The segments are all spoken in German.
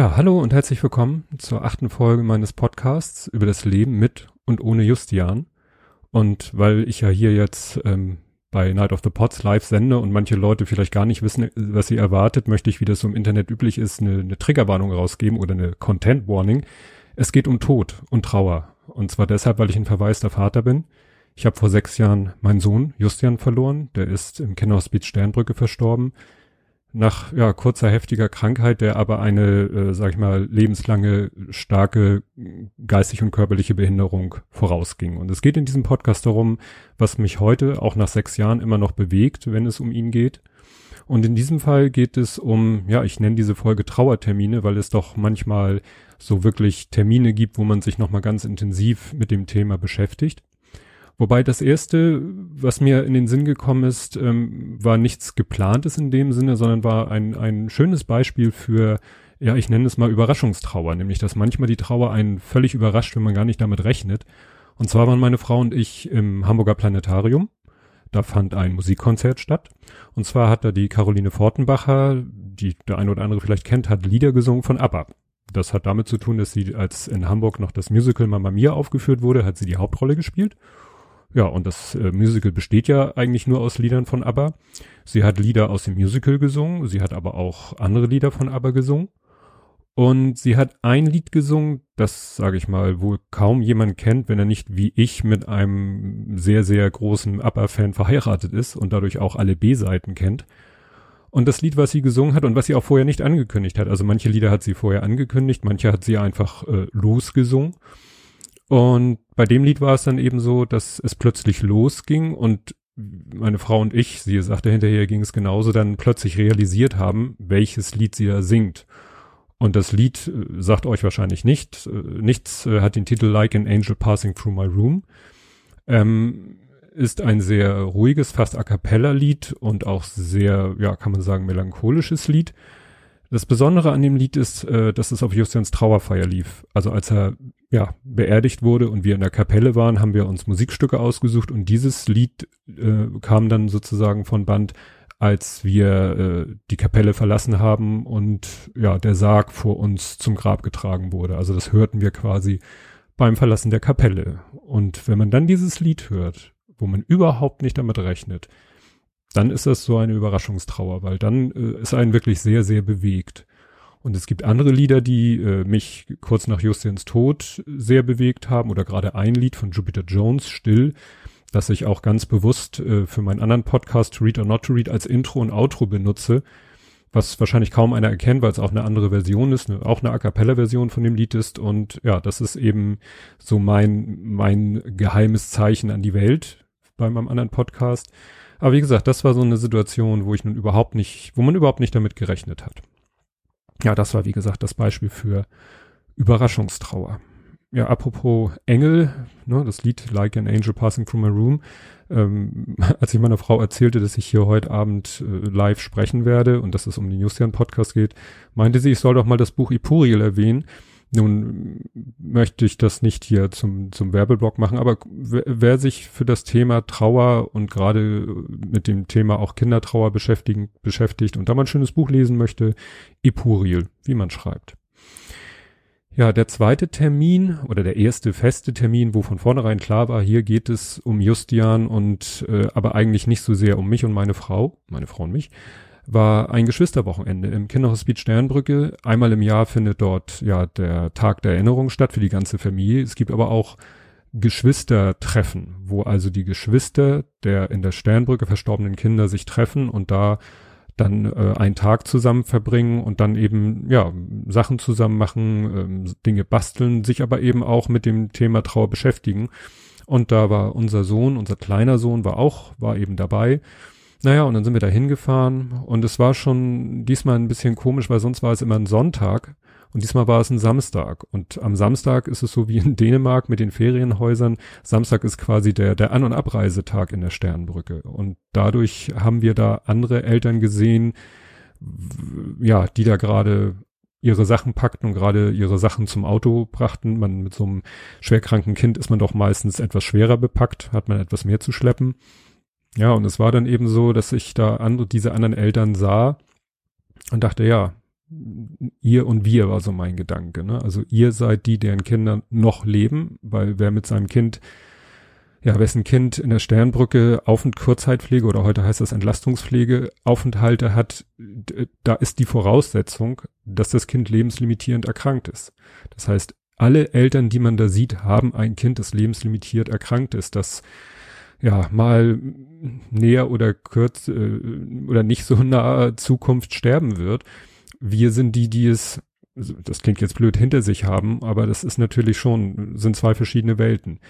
Ja, hallo und herzlich willkommen zur achten Folge meines Podcasts über das Leben mit und ohne Justian. Und weil ich ja hier jetzt ähm, bei Night of the Pots live sende und manche Leute vielleicht gar nicht wissen, was sie erwartet, möchte ich, wie das so im Internet üblich ist, eine, eine Triggerwarnung rausgeben oder eine Content Warning. Es geht um Tod und Trauer. Und zwar deshalb, weil ich ein verwaister Vater bin. Ich habe vor sechs Jahren meinen Sohn Justian verloren. Der ist im Kinderhospiz Sternbrücke verstorben nach ja, kurzer heftiger Krankheit, der aber eine, äh, sag ich mal, lebenslange starke geistig und körperliche Behinderung vorausging. Und es geht in diesem Podcast darum, was mich heute, auch nach sechs Jahren, immer noch bewegt, wenn es um ihn geht. Und in diesem Fall geht es um, ja, ich nenne diese Folge Trauertermine, weil es doch manchmal so wirklich Termine gibt, wo man sich nochmal ganz intensiv mit dem Thema beschäftigt. Wobei das erste, was mir in den Sinn gekommen ist, ähm, war nichts geplantes in dem Sinne, sondern war ein, ein schönes Beispiel für, ja, ich nenne es mal Überraschungstrauer, nämlich dass manchmal die Trauer einen völlig überrascht, wenn man gar nicht damit rechnet. Und zwar waren meine Frau und ich im Hamburger Planetarium. Da fand ein Musikkonzert statt. Und zwar hat da die Caroline Fortenbacher, die der eine oder andere vielleicht kennt, hat Lieder gesungen von ABBA. Das hat damit zu tun, dass sie, als in Hamburg noch das Musical Mamma Mia aufgeführt wurde, hat sie die Hauptrolle gespielt. Ja, und das äh, Musical besteht ja eigentlich nur aus Liedern von ABBA. Sie hat Lieder aus dem Musical gesungen, sie hat aber auch andere Lieder von ABBA gesungen. Und sie hat ein Lied gesungen, das, sage ich mal, wohl kaum jemand kennt, wenn er nicht wie ich mit einem sehr, sehr großen ABBA-Fan verheiratet ist und dadurch auch alle B-Seiten kennt. Und das Lied, was sie gesungen hat und was sie auch vorher nicht angekündigt hat, also manche Lieder hat sie vorher angekündigt, manche hat sie einfach äh, losgesungen. Und bei dem Lied war es dann eben so, dass es plötzlich losging und meine Frau und ich, sie sagte hinterher ging es genauso, dann plötzlich realisiert haben, welches Lied sie da singt. Und das Lied äh, sagt euch wahrscheinlich nicht, äh, nichts äh, hat den Titel Like an Angel Passing Through My Room. Ähm, ist ein sehr ruhiges, fast a cappella Lied und auch sehr, ja, kann man sagen, melancholisches Lied. Das Besondere an dem Lied ist, äh, dass es auf Justians Trauerfeier lief. Also als er ja beerdigt wurde und wir in der Kapelle waren, haben wir uns Musikstücke ausgesucht und dieses Lied äh, kam dann sozusagen von Band, als wir äh, die Kapelle verlassen haben und ja der Sarg vor uns zum Grab getragen wurde. Also das hörten wir quasi beim Verlassen der Kapelle. Und wenn man dann dieses Lied hört, wo man überhaupt nicht damit rechnet, dann ist das so eine Überraschungstrauer, weil dann äh, ist einen wirklich sehr, sehr bewegt. Und es gibt andere Lieder, die äh, mich kurz nach Justins Tod sehr bewegt haben oder gerade ein Lied von Jupiter Jones, Still, das ich auch ganz bewusst äh, für meinen anderen Podcast To Read or Not to Read als Intro und Outro benutze, was wahrscheinlich kaum einer erkennt, weil es auch eine andere Version ist, ne, auch eine A cappella Version von dem Lied ist und ja, das ist eben so mein mein geheimes Zeichen an die Welt bei meinem anderen Podcast aber wie gesagt, das war so eine Situation, wo ich nun überhaupt nicht, wo man überhaupt nicht damit gerechnet hat. Ja, das war wie gesagt das Beispiel für Überraschungstrauer. Ja, apropos Engel, ne, das Lied Like an Angel Passing Through My Room. Ähm, als ich meiner Frau erzählte, dass ich hier heute Abend äh, live sprechen werde und dass es um den Justian Podcast geht, meinte sie, ich soll doch mal das Buch Ipuriel erwähnen. Nun möchte ich das nicht hier zum, zum Werbeblock machen, aber wer sich für das Thema Trauer und gerade mit dem Thema auch Kindertrauer beschäftigen, beschäftigt und da mal ein schönes Buch lesen möchte, Epuriel, wie man schreibt. Ja, der zweite Termin oder der erste feste Termin, wo von vornherein klar war, hier geht es um Justian und äh, aber eigentlich nicht so sehr um mich und meine Frau, meine Frau und mich, war ein Geschwisterwochenende im Kinderhospiz Sternbrücke. Einmal im Jahr findet dort ja der Tag der Erinnerung statt für die ganze Familie. Es gibt aber auch Geschwistertreffen, wo also die Geschwister der in der Sternbrücke verstorbenen Kinder sich treffen und da dann äh, einen Tag zusammen verbringen und dann eben ja Sachen zusammen machen, ähm, Dinge basteln, sich aber eben auch mit dem Thema Trauer beschäftigen. Und da war unser Sohn, unser kleiner Sohn war auch, war eben dabei. Naja, und dann sind wir da hingefahren und es war schon diesmal ein bisschen komisch, weil sonst war es immer ein Sonntag und diesmal war es ein Samstag. Und am Samstag ist es so wie in Dänemark mit den Ferienhäusern. Samstag ist quasi der, der An- und Abreisetag in der Sternbrücke. Und dadurch haben wir da andere Eltern gesehen, ja, die da gerade ihre Sachen packten und gerade ihre Sachen zum Auto brachten. Man mit so einem schwerkranken Kind ist man doch meistens etwas schwerer bepackt, hat man etwas mehr zu schleppen. Ja, und es war dann eben so, dass ich da andere, diese anderen Eltern sah und dachte, ja, ihr und wir war so mein Gedanke. Ne? Also ihr seid die, deren Kinder noch leben, weil wer mit seinem Kind, ja, wessen Kind in der Sternbrücke Auf- und Kurzzeitpflege oder heute heißt das Entlastungspflege Aufenthalte hat, da ist die Voraussetzung, dass das Kind lebenslimitierend erkrankt ist. Das heißt, alle Eltern, die man da sieht, haben ein Kind, das lebenslimitiert erkrankt ist, das ja mal näher oder kurz äh, oder nicht so nahe Zukunft sterben wird. Wir sind die, die es, das klingt jetzt blöd, hinter sich haben, aber das ist natürlich schon, sind zwei verschiedene Welten.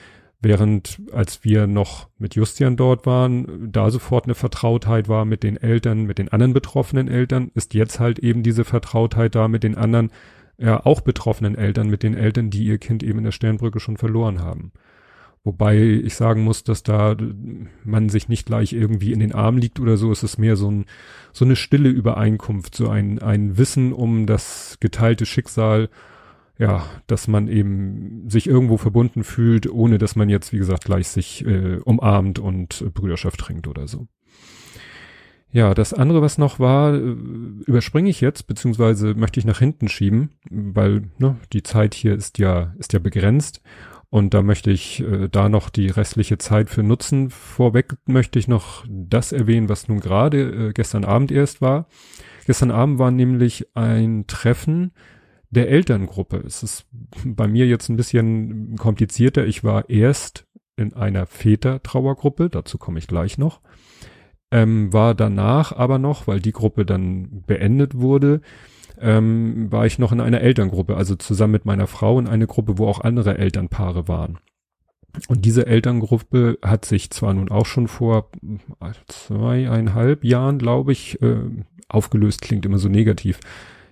Während als wir noch mit Justian dort waren, da sofort eine Vertrautheit war mit den Eltern, mit den anderen betroffenen Eltern, ist jetzt halt eben diese Vertrautheit da mit den anderen, ja auch betroffenen Eltern, mit den Eltern, die ihr Kind eben in der Sternbrücke schon verloren haben. Wobei ich sagen muss, dass da man sich nicht gleich irgendwie in den Arm liegt oder so. Es ist mehr so, ein, so eine stille Übereinkunft, so ein, ein Wissen um das geteilte Schicksal, ja, dass man eben sich irgendwo verbunden fühlt, ohne dass man jetzt, wie gesagt, gleich sich äh, umarmt und äh, Brüderschaft trinkt oder so. Ja, das andere, was noch war, äh, überspringe ich jetzt, beziehungsweise möchte ich nach hinten schieben, weil ne, die Zeit hier ist ja, ist ja begrenzt. Und da möchte ich äh, da noch die restliche Zeit für nutzen. Vorweg möchte ich noch das erwähnen, was nun gerade äh, gestern Abend erst war. Gestern Abend war nämlich ein Treffen der Elterngruppe. Es ist bei mir jetzt ein bisschen komplizierter. Ich war erst in einer Väter-Trauergruppe, dazu komme ich gleich noch. Ähm, war danach aber noch, weil die Gruppe dann beendet wurde, ähm, war ich noch in einer Elterngruppe, also zusammen mit meiner Frau in eine Gruppe, wo auch andere Elternpaare waren. Und diese Elterngruppe hat sich zwar nun auch schon vor zweieinhalb Jahren, glaube ich, äh, aufgelöst, klingt immer so negativ.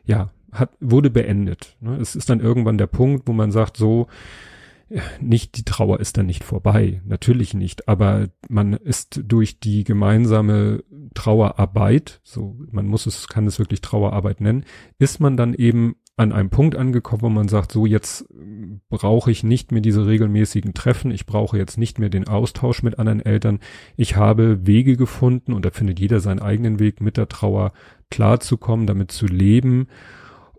Ja, hat, wurde beendet. Ne? Es ist dann irgendwann der Punkt, wo man sagt, so, nicht die Trauer ist dann nicht vorbei, natürlich nicht, aber man ist durch die gemeinsame Trauerarbeit, so man muss es, kann es wirklich Trauerarbeit nennen, ist man dann eben an einem Punkt angekommen, wo man sagt, so jetzt brauche ich nicht mehr diese regelmäßigen Treffen, ich brauche jetzt nicht mehr den Austausch mit anderen Eltern, ich habe Wege gefunden und da findet jeder seinen eigenen Weg, mit der Trauer klarzukommen, damit zu leben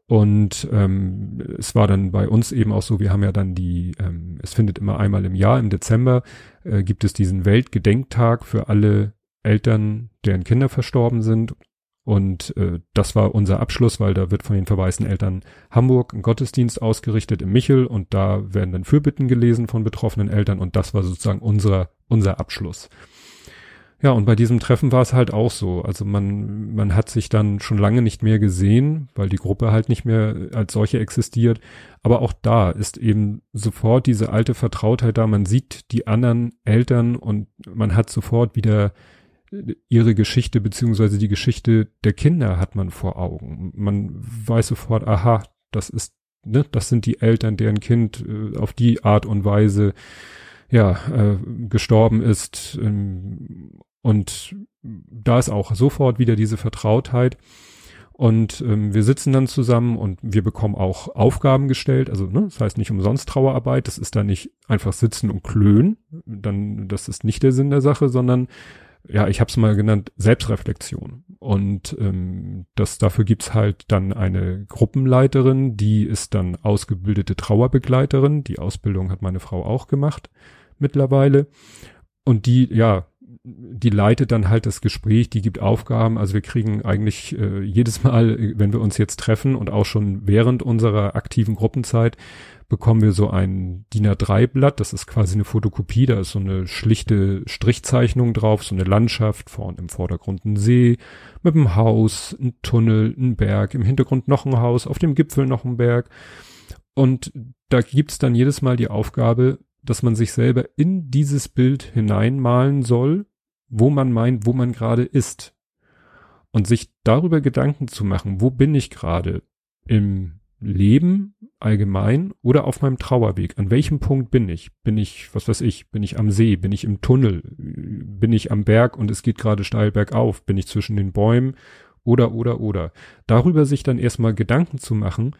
und ähm, es war dann bei uns eben auch so, wir haben ja dann die, ähm, es findet immer einmal im Jahr, im Dezember, äh, gibt es diesen Weltgedenktag für alle Eltern, deren Kinder verstorben sind. Und äh, das war unser Abschluss, weil da wird von den verwaisten Eltern Hamburg ein Gottesdienst ausgerichtet im Michel und da werden dann Fürbitten gelesen von betroffenen Eltern und das war sozusagen unser, unser Abschluss. Ja, und bei diesem Treffen war es halt auch so. Also man, man hat sich dann schon lange nicht mehr gesehen, weil die Gruppe halt nicht mehr als solche existiert. Aber auch da ist eben sofort diese alte Vertrautheit da. Man sieht die anderen Eltern und man hat sofort wieder ihre Geschichte beziehungsweise die Geschichte der Kinder hat man vor Augen. Man weiß sofort, aha, das ist, ne, das sind die Eltern, deren Kind äh, auf die Art und Weise ja, äh, gestorben ist. Ähm, und da ist auch sofort wieder diese Vertrautheit. Und ähm, wir sitzen dann zusammen und wir bekommen auch Aufgaben gestellt. Also, ne, das heißt nicht umsonst Trauerarbeit, das ist da nicht einfach sitzen und klönen. Dann, das ist nicht der Sinn der Sache, sondern ja, ich habe es mal genannt, Selbstreflexion. Und ähm, das dafür gibt's halt dann eine Gruppenleiterin, die ist dann ausgebildete Trauerbegleiterin. Die Ausbildung hat meine Frau auch gemacht mittlerweile. Und die, ja, die leitet dann halt das Gespräch, die gibt Aufgaben. Also wir kriegen eigentlich äh, jedes Mal, wenn wir uns jetzt treffen und auch schon während unserer aktiven Gruppenzeit, bekommen wir so ein DIN A3-Blatt. Das ist quasi eine Fotokopie. Da ist so eine schlichte Strichzeichnung drauf, so eine Landschaft, vorn im Vordergrund ein See mit einem Haus, ein Tunnel, ein Berg, im Hintergrund noch ein Haus, auf dem Gipfel noch ein Berg. Und da gibt's dann jedes Mal die Aufgabe, dass man sich selber in dieses Bild hineinmalen soll wo man meint, wo man gerade ist. Und sich darüber Gedanken zu machen, wo bin ich gerade im Leben allgemein oder auf meinem Trauerweg? An welchem Punkt bin ich? Bin ich, was weiß ich, bin ich am See? Bin ich im Tunnel? Bin ich am Berg und es geht gerade steil bergauf? Bin ich zwischen den Bäumen? Oder, oder, oder. Darüber sich dann erstmal Gedanken zu machen,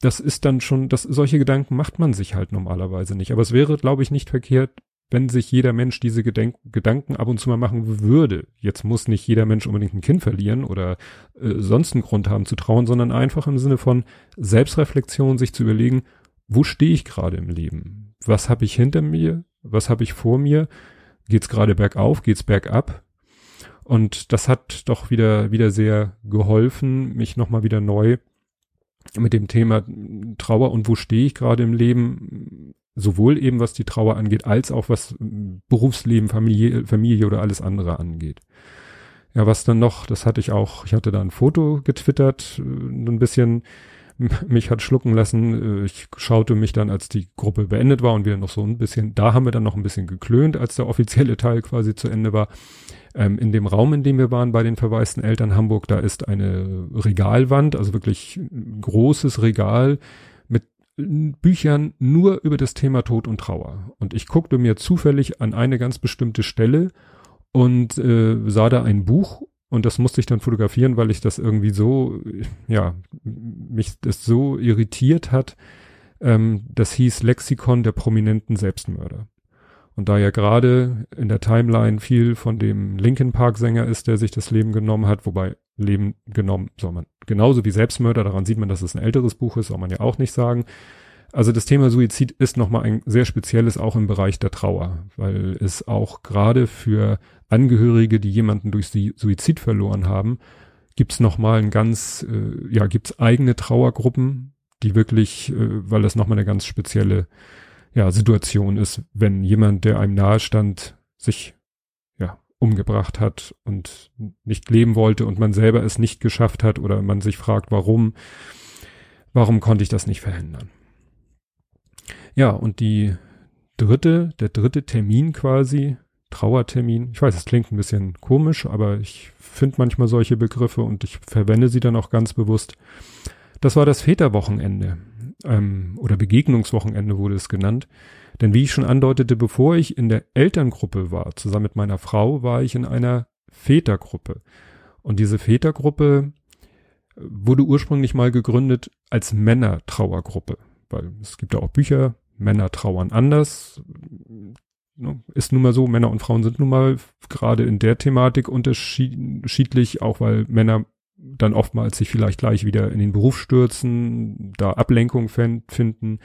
das ist dann schon, das, solche Gedanken macht man sich halt normalerweise nicht. Aber es wäre, glaube ich, nicht verkehrt, wenn sich jeder Mensch diese Gedenk Gedanken ab und zu mal machen würde. Jetzt muss nicht jeder Mensch unbedingt ein Kind verlieren oder äh, sonst einen Grund haben zu trauen, sondern einfach im Sinne von Selbstreflexion, sich zu überlegen, wo stehe ich gerade im Leben? Was habe ich hinter mir? Was habe ich vor mir? Geht's gerade bergauf? Geht's bergab? Und das hat doch wieder, wieder sehr geholfen, mich nochmal wieder neu mit dem Thema Trauer und wo stehe ich gerade im Leben, sowohl eben was die Trauer angeht, als auch was Berufsleben, Familie, Familie oder alles andere angeht. Ja, was dann noch, das hatte ich auch, ich hatte da ein Foto getwittert, äh, ein bisschen mich hat schlucken lassen. Äh, ich schaute mich dann, als die Gruppe beendet war und wir noch so ein bisschen, da haben wir dann noch ein bisschen geklönt, als der offizielle Teil quasi zu Ende war. Ähm, in dem Raum, in dem wir waren bei den verwaisten Eltern Hamburg, da ist eine Regalwand, also wirklich ein großes Regal Büchern nur über das Thema Tod und Trauer. Und ich guckte mir zufällig an eine ganz bestimmte Stelle und äh, sah da ein Buch und das musste ich dann fotografieren, weil ich das irgendwie so, ja, mich das so irritiert hat. Ähm, das hieß Lexikon der prominenten Selbstmörder. Und da ja gerade in der Timeline viel von dem Linkin Park Sänger ist, der sich das Leben genommen hat, wobei Leben genommen soll man genauso wie Selbstmörder, daran sieht man, dass es ein älteres Buch ist, soll man ja auch nicht sagen. Also das Thema Suizid ist nochmal ein sehr spezielles auch im Bereich der Trauer, weil es auch gerade für Angehörige, die jemanden durch Suizid verloren haben, gibt's nochmal ein ganz, äh, ja, gibt's eigene Trauergruppen, die wirklich, äh, weil das nochmal eine ganz spezielle ja, Situation ist, wenn jemand, der einem nahestand, sich umgebracht hat und nicht leben wollte und man selber es nicht geschafft hat oder man sich fragt, warum, warum konnte ich das nicht verhindern? Ja, und die dritte, der dritte Termin quasi, Trauertermin, ich weiß, es klingt ein bisschen komisch, aber ich finde manchmal solche Begriffe und ich verwende sie dann auch ganz bewusst. Das war das Väterwochenende ähm, oder Begegnungswochenende wurde es genannt. Denn wie ich schon andeutete, bevor ich in der Elterngruppe war, zusammen mit meiner Frau, war ich in einer Vätergruppe. Und diese Vätergruppe wurde ursprünglich mal gegründet als Männertrauergruppe, weil es gibt ja auch Bücher, Männer trauern anders. Ist nun mal so, Männer und Frauen sind nun mal gerade in der Thematik unterschiedlich, auch weil Männer dann oftmals sich vielleicht gleich wieder in den Beruf stürzen, da Ablenkung finden,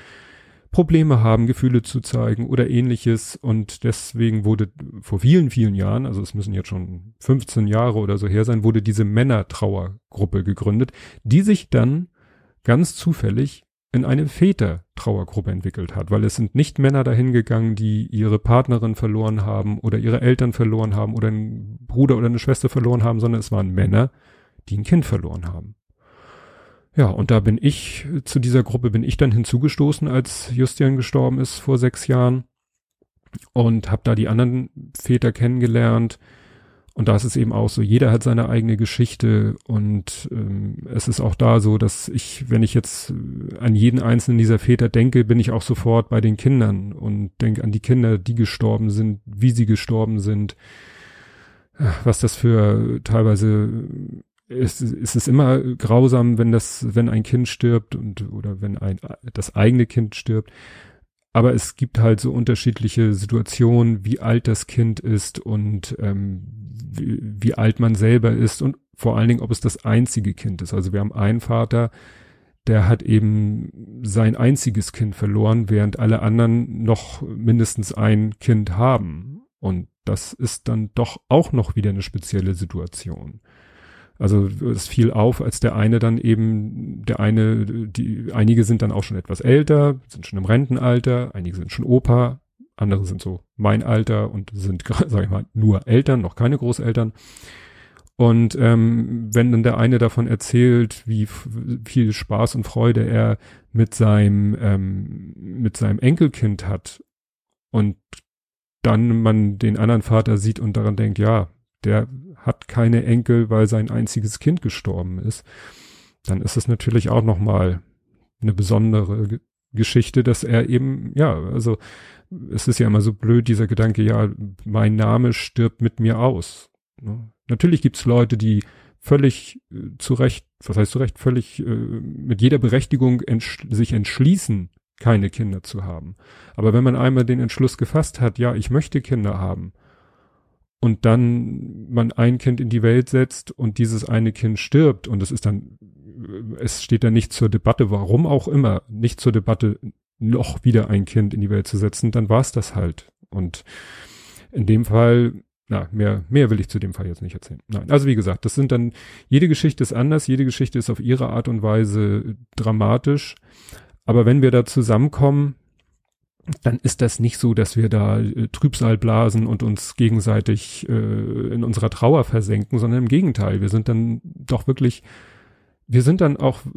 Probleme haben, Gefühle zu zeigen oder ähnliches. Und deswegen wurde vor vielen, vielen Jahren, also es müssen jetzt schon 15 Jahre oder so her sein, wurde diese Männertrauergruppe gegründet, die sich dann ganz zufällig in eine Väter-Trauergruppe entwickelt hat, weil es sind nicht Männer dahin gegangen, die ihre Partnerin verloren haben oder ihre Eltern verloren haben oder einen Bruder oder eine Schwester verloren haben, sondern es waren Männer, die ein Kind verloren haben. Ja, und da bin ich, zu dieser Gruppe bin ich dann hinzugestoßen, als Justian gestorben ist vor sechs Jahren und habe da die anderen Väter kennengelernt. Und da ist es eben auch so, jeder hat seine eigene Geschichte und ähm, es ist auch da so, dass ich, wenn ich jetzt an jeden einzelnen dieser Väter denke, bin ich auch sofort bei den Kindern und denke an die Kinder, die gestorben sind, wie sie gestorben sind, was das für teilweise es, es ist immer grausam, wenn das, wenn ein Kind stirbt und oder wenn ein das eigene Kind stirbt. Aber es gibt halt so unterschiedliche Situationen, wie alt das Kind ist und ähm, wie, wie alt man selber ist und vor allen Dingen, ob es das einzige Kind ist. Also wir haben einen Vater, der hat eben sein einziges Kind verloren, während alle anderen noch mindestens ein Kind haben. Und das ist dann doch auch noch wieder eine spezielle Situation. Also es fiel auf, als der eine dann eben, der eine, die, einige sind dann auch schon etwas älter, sind schon im Rentenalter, einige sind schon Opa, andere sind so mein Alter und sind, sag ich mal, nur Eltern, noch keine Großeltern. Und ähm, wenn dann der eine davon erzählt, wie viel Spaß und Freude er mit seinem ähm, mit seinem Enkelkind hat und dann man den anderen Vater sieht und daran denkt, ja, der hat keine Enkel, weil sein einziges Kind gestorben ist, dann ist es natürlich auch nochmal eine besondere Geschichte, dass er eben, ja, also es ist ja immer so blöd, dieser Gedanke, ja, mein Name stirbt mit mir aus. Ne? Natürlich gibt's Leute, die völlig äh, zu Recht, was heißt zu Recht, völlig äh, mit jeder Berechtigung entsch sich entschließen, keine Kinder zu haben. Aber wenn man einmal den Entschluss gefasst hat, ja, ich möchte Kinder haben, und dann man ein Kind in die Welt setzt und dieses eine Kind stirbt und es ist dann, es steht dann nicht zur Debatte, warum auch immer, nicht zur Debatte, noch wieder ein Kind in die Welt zu setzen, dann war es das halt. Und in dem Fall, na, mehr, mehr will ich zu dem Fall jetzt nicht erzählen. Nein, also wie gesagt, das sind dann, jede Geschichte ist anders, jede Geschichte ist auf ihre Art und Weise dramatisch. Aber wenn wir da zusammenkommen, dann ist das nicht so, dass wir da äh, Trübsal blasen und uns gegenseitig äh, in unserer Trauer versenken, sondern im Gegenteil, wir sind dann doch wirklich, wir sind dann auch äh,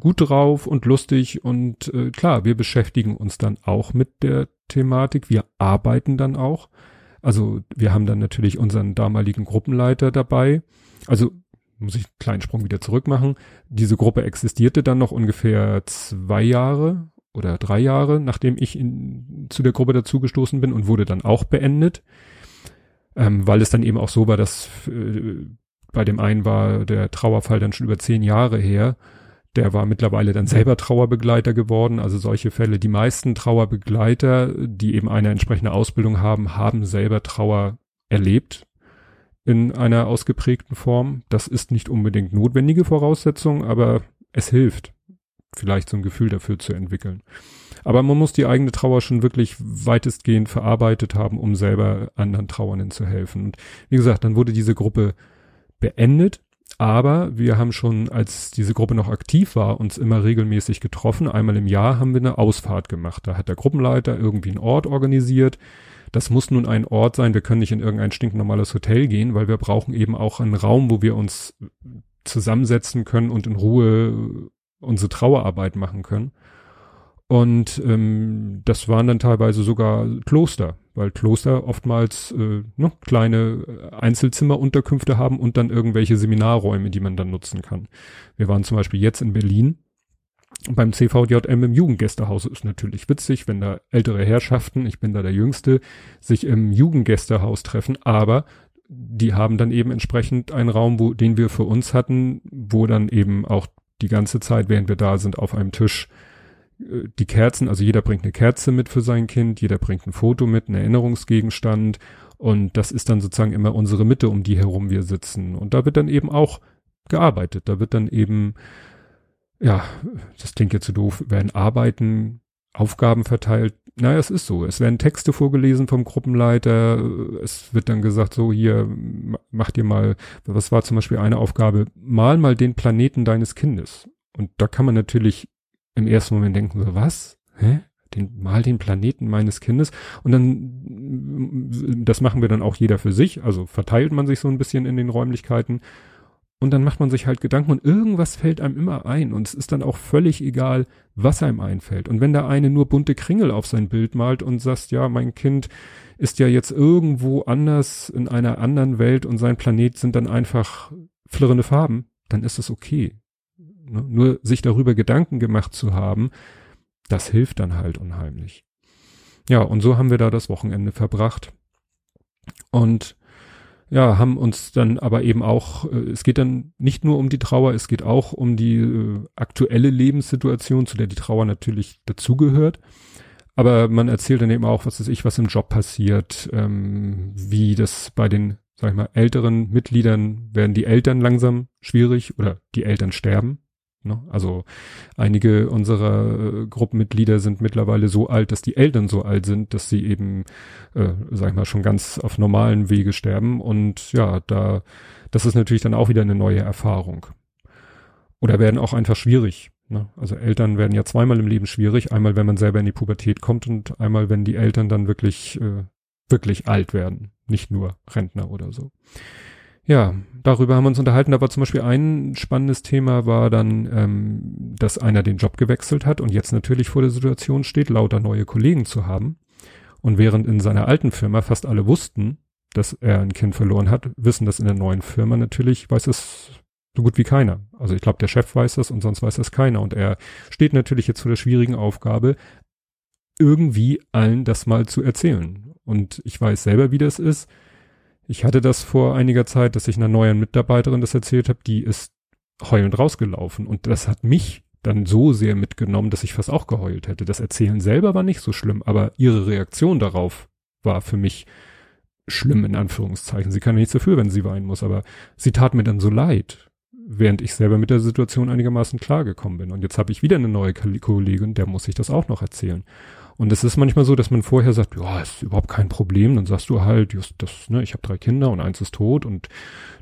gut drauf und lustig und äh, klar, wir beschäftigen uns dann auch mit der Thematik, wir arbeiten dann auch. Also wir haben dann natürlich unseren damaligen Gruppenleiter dabei. Also muss ich einen kleinen Sprung wieder zurück machen. Diese Gruppe existierte dann noch ungefähr zwei Jahre oder drei Jahre, nachdem ich in, zu der Gruppe dazugestoßen bin und wurde dann auch beendet, ähm, weil es dann eben auch so war, dass äh, bei dem einen war der Trauerfall dann schon über zehn Jahre her. Der war mittlerweile dann selber Trauerbegleiter geworden. Also solche Fälle, die meisten Trauerbegleiter, die eben eine entsprechende Ausbildung haben, haben selber Trauer erlebt in einer ausgeprägten Form. Das ist nicht unbedingt notwendige Voraussetzung, aber es hilft vielleicht so ein Gefühl dafür zu entwickeln. Aber man muss die eigene Trauer schon wirklich weitestgehend verarbeitet haben, um selber anderen Trauernden zu helfen. Und wie gesagt, dann wurde diese Gruppe beendet, aber wir haben schon, als diese Gruppe noch aktiv war, uns immer regelmäßig getroffen. Einmal im Jahr haben wir eine Ausfahrt gemacht. Da hat der Gruppenleiter irgendwie einen Ort organisiert. Das muss nun ein Ort sein. Wir können nicht in irgendein stinknormales Hotel gehen, weil wir brauchen eben auch einen Raum, wo wir uns zusammensetzen können und in Ruhe unsere Trauerarbeit machen können. Und ähm, das waren dann teilweise sogar Kloster, weil Kloster oftmals äh, ne, kleine Einzelzimmerunterkünfte haben und dann irgendwelche Seminarräume, die man dann nutzen kann. Wir waren zum Beispiel jetzt in Berlin beim CVJM im Jugendgästehaus. Ist natürlich witzig, wenn da ältere Herrschaften, ich bin da der Jüngste, sich im Jugendgästehaus treffen, aber die haben dann eben entsprechend einen Raum, wo, den wir für uns hatten, wo dann eben auch die ganze Zeit, während wir da sind, auf einem Tisch äh, die Kerzen, also jeder bringt eine Kerze mit für sein Kind, jeder bringt ein Foto mit, einen Erinnerungsgegenstand und das ist dann sozusagen immer unsere Mitte, um die herum wir sitzen. Und da wird dann eben auch gearbeitet. Da wird dann eben, ja, das klingt jetzt zu so doof, werden Arbeiten, Aufgaben verteilt. Naja, es ist so. Es werden Texte vorgelesen vom Gruppenleiter. Es wird dann gesagt, so hier, mach dir mal, was war zum Beispiel eine Aufgabe, mal mal den Planeten deines Kindes. Und da kann man natürlich im ersten Moment denken, so, was? Hä? Den, mal den Planeten meines Kindes. Und dann, das machen wir dann auch jeder für sich. Also verteilt man sich so ein bisschen in den Räumlichkeiten. Und dann macht man sich halt Gedanken und irgendwas fällt einem immer ein. Und es ist dann auch völlig egal, was einem einfällt. Und wenn der eine nur bunte Kringel auf sein Bild malt und sagt, ja, mein Kind ist ja jetzt irgendwo anders in einer anderen Welt und sein Planet sind dann einfach flirrende Farben, dann ist es okay. Ne? Nur sich darüber Gedanken gemacht zu haben, das hilft dann halt unheimlich. Ja, und so haben wir da das Wochenende verbracht. Und ja, haben uns dann aber eben auch, äh, es geht dann nicht nur um die Trauer, es geht auch um die äh, aktuelle Lebenssituation, zu der die Trauer natürlich dazugehört. Aber man erzählt dann eben auch, was weiß ich, was im Job passiert, ähm, wie das bei den, sag ich mal, älteren Mitgliedern werden die Eltern langsam schwierig oder die Eltern sterben. Ne? Also einige unserer äh, Gruppenmitglieder sind mittlerweile so alt, dass die Eltern so alt sind, dass sie eben, äh, sag ich mal, schon ganz auf normalen Wege sterben. Und ja, da, das ist natürlich dann auch wieder eine neue Erfahrung. Oder werden auch einfach schwierig. Ne? Also Eltern werden ja zweimal im Leben schwierig. Einmal, wenn man selber in die Pubertät kommt und einmal, wenn die Eltern dann wirklich, äh, wirklich alt werden. Nicht nur Rentner oder so ja, darüber haben wir uns unterhalten. Da war zum Beispiel ein spannendes Thema, war dann, ähm, dass einer den Job gewechselt hat und jetzt natürlich vor der Situation steht, lauter neue Kollegen zu haben. Und während in seiner alten Firma fast alle wussten, dass er ein Kind verloren hat, wissen das in der neuen Firma natürlich, weiß es so gut wie keiner. Also ich glaube, der Chef weiß das und sonst weiß das keiner. Und er steht natürlich jetzt vor der schwierigen Aufgabe, irgendwie allen das mal zu erzählen. Und ich weiß selber, wie das ist ich hatte das vor einiger Zeit, dass ich einer neuen Mitarbeiterin das erzählt habe, die ist heulend rausgelaufen und das hat mich dann so sehr mitgenommen, dass ich fast auch geheult hätte. Das Erzählen selber war nicht so schlimm, aber ihre Reaktion darauf war für mich schlimm in Anführungszeichen. Sie kann nichts dafür, wenn sie weinen muss, aber sie tat mir dann so leid, während ich selber mit der Situation einigermaßen klargekommen bin. Und jetzt habe ich wieder eine neue Kollegin, der muss ich das auch noch erzählen. Und es ist manchmal so, dass man vorher sagt, ja, ist überhaupt kein Problem. Dann sagst du halt, just das, ne, ich habe drei Kinder und eins ist tot und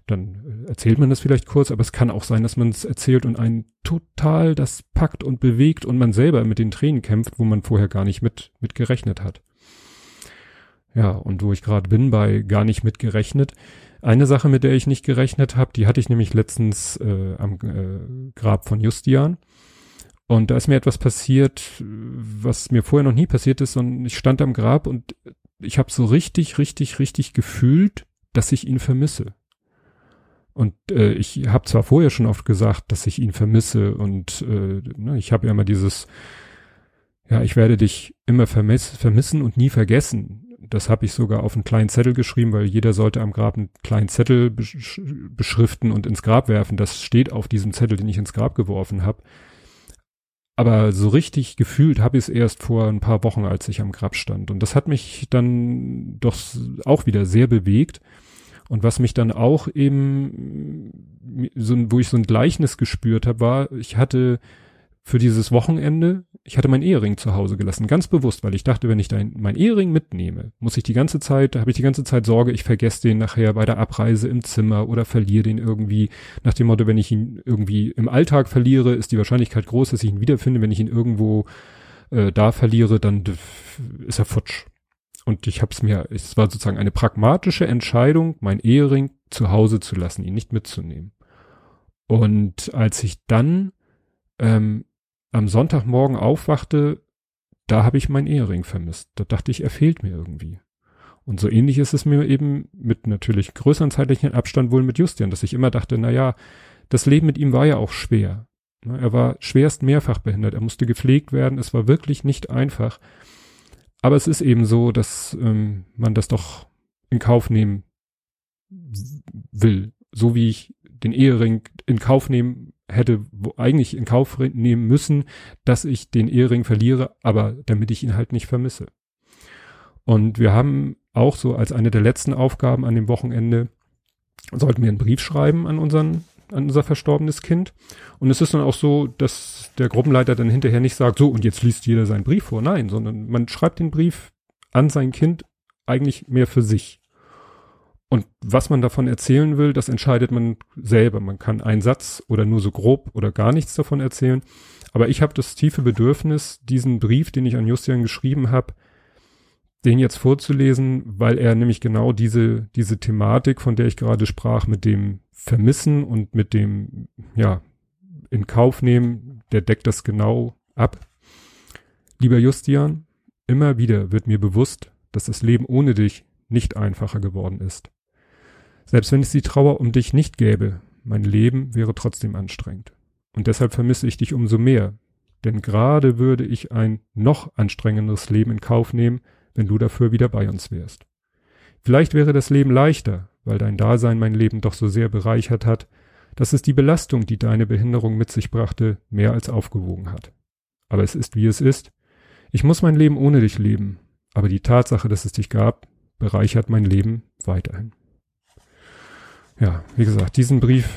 dann erzählt man das vielleicht kurz, aber es kann auch sein, dass man es erzählt und einen total das packt und bewegt und man selber mit den Tränen kämpft, wo man vorher gar nicht mit, mit gerechnet hat. Ja, und wo ich gerade bin, bei gar nicht mit gerechnet. Eine Sache, mit der ich nicht gerechnet habe, die hatte ich nämlich letztens äh, am äh, Grab von Justian. Und da ist mir etwas passiert, was mir vorher noch nie passiert ist. Und ich stand am Grab und ich habe so richtig, richtig, richtig gefühlt, dass ich ihn vermisse. Und äh, ich habe zwar vorher schon oft gesagt, dass ich ihn vermisse und äh, ne, ich habe ja immer dieses, ja, ich werde dich immer vermiss, vermissen und nie vergessen das habe ich sogar auf einen kleinen Zettel geschrieben, weil jeder sollte am Grab einen kleinen Zettel besch beschriften und ins Grab werfen. Das steht auf diesem Zettel, den ich ins Grab geworfen habe. Aber so richtig gefühlt habe ich es erst vor ein paar Wochen, als ich am Grab stand. Und das hat mich dann doch auch wieder sehr bewegt. Und was mich dann auch eben, so, wo ich so ein Gleichnis gespürt habe, war, ich hatte für dieses Wochenende, ich hatte mein Ehering zu Hause gelassen, ganz bewusst, weil ich dachte, wenn ich mein Ehering mitnehme, muss ich die ganze Zeit, habe ich die ganze Zeit Sorge, ich vergesse den nachher bei der Abreise im Zimmer oder verliere den irgendwie. Nach dem Motto, wenn ich ihn irgendwie im Alltag verliere, ist die Wahrscheinlichkeit groß, dass ich ihn wiederfinde. Wenn ich ihn irgendwo äh, da verliere, dann ist er futsch. Und ich habe es mir, es war sozusagen eine pragmatische Entscheidung, mein Ehering zu Hause zu lassen, ihn nicht mitzunehmen. Und als ich dann ähm, am Sonntagmorgen aufwachte, da habe ich meinen Ehering vermisst. Da dachte ich, er fehlt mir irgendwie. Und so ähnlich ist es mir eben mit natürlich größeren zeitlichen Abstand wohl mit Justian, dass ich immer dachte, na ja, das Leben mit ihm war ja auch schwer. Ne, er war schwerst mehrfach behindert, er musste gepflegt werden, es war wirklich nicht einfach. Aber es ist eben so, dass ähm, man das doch in Kauf nehmen will. So wie ich den Ehering in Kauf nehmen hätte eigentlich in Kauf nehmen müssen, dass ich den Ehering verliere, aber damit ich ihn halt nicht vermisse. Und wir haben auch so als eine der letzten Aufgaben an dem Wochenende, sollten wir einen Brief schreiben an unseren, an unser verstorbenes Kind. Und es ist dann auch so, dass der Gruppenleiter dann hinterher nicht sagt, so und jetzt liest jeder seinen Brief vor. Nein, sondern man schreibt den Brief an sein Kind eigentlich mehr für sich. Und was man davon erzählen will, das entscheidet man selber. Man kann einen Satz oder nur so grob oder gar nichts davon erzählen. Aber ich habe das tiefe Bedürfnis, diesen Brief, den ich an Justian geschrieben habe, den jetzt vorzulesen, weil er nämlich genau diese, diese Thematik, von der ich gerade sprach, mit dem Vermissen und mit dem, ja, in Kauf nehmen, der deckt das genau ab. Lieber Justian, immer wieder wird mir bewusst, dass das Leben ohne dich nicht einfacher geworden ist. Selbst wenn es die Trauer um dich nicht gäbe, mein Leben wäre trotzdem anstrengend. Und deshalb vermisse ich dich umso mehr, denn gerade würde ich ein noch anstrengenderes Leben in Kauf nehmen, wenn du dafür wieder bei uns wärst. Vielleicht wäre das Leben leichter, weil dein Dasein mein Leben doch so sehr bereichert hat, dass es die Belastung, die deine Behinderung mit sich brachte, mehr als aufgewogen hat. Aber es ist, wie es ist. Ich muss mein Leben ohne dich leben, aber die Tatsache, dass es dich gab, bereichert mein Leben weiterhin ja, wie gesagt, diesen Brief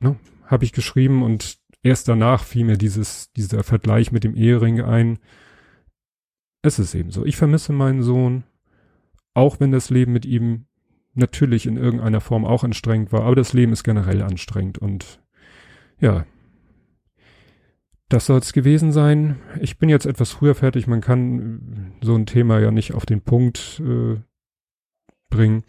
ne, habe ich geschrieben und erst danach fiel mir dieses, dieser Vergleich mit dem Ehering ein. Es ist eben so. Ich vermisse meinen Sohn, auch wenn das Leben mit ihm natürlich in irgendeiner Form auch anstrengend war, aber das Leben ist generell anstrengend und ja, das soll es gewesen sein. Ich bin jetzt etwas früher fertig. Man kann so ein Thema ja nicht auf den Punkt äh, bringen.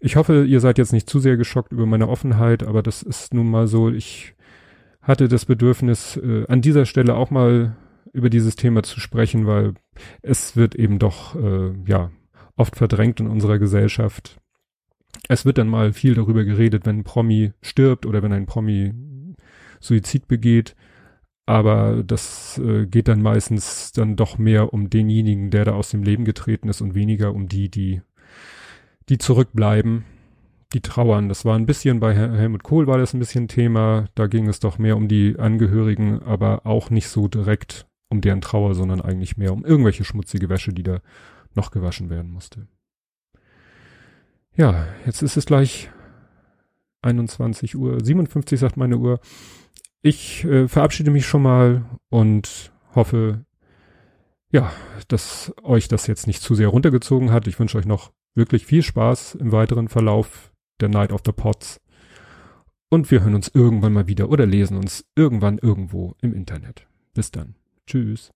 Ich hoffe, ihr seid jetzt nicht zu sehr geschockt über meine Offenheit, aber das ist nun mal so. Ich hatte das Bedürfnis, äh, an dieser Stelle auch mal über dieses Thema zu sprechen, weil es wird eben doch, äh, ja, oft verdrängt in unserer Gesellschaft. Es wird dann mal viel darüber geredet, wenn ein Promi stirbt oder wenn ein Promi Suizid begeht. Aber das äh, geht dann meistens dann doch mehr um denjenigen, der da aus dem Leben getreten ist und weniger um die, die die zurückbleiben. die trauern. Das war ein bisschen bei Hel Helmut Kohl war das ein bisschen Thema. Da ging es doch mehr um die Angehörigen, aber auch nicht so direkt um deren Trauer, sondern eigentlich mehr um irgendwelche schmutzige Wäsche, die da noch gewaschen werden musste. Ja, jetzt ist es gleich 21 Uhr 57, sagt meine Uhr. Ich äh, verabschiede mich schon mal und hoffe, ja, dass euch das jetzt nicht zu sehr runtergezogen hat. Ich wünsche euch noch wirklich viel Spaß im weiteren Verlauf der Night of the Pots. Und wir hören uns irgendwann mal wieder oder lesen uns irgendwann irgendwo im Internet. Bis dann. Tschüss.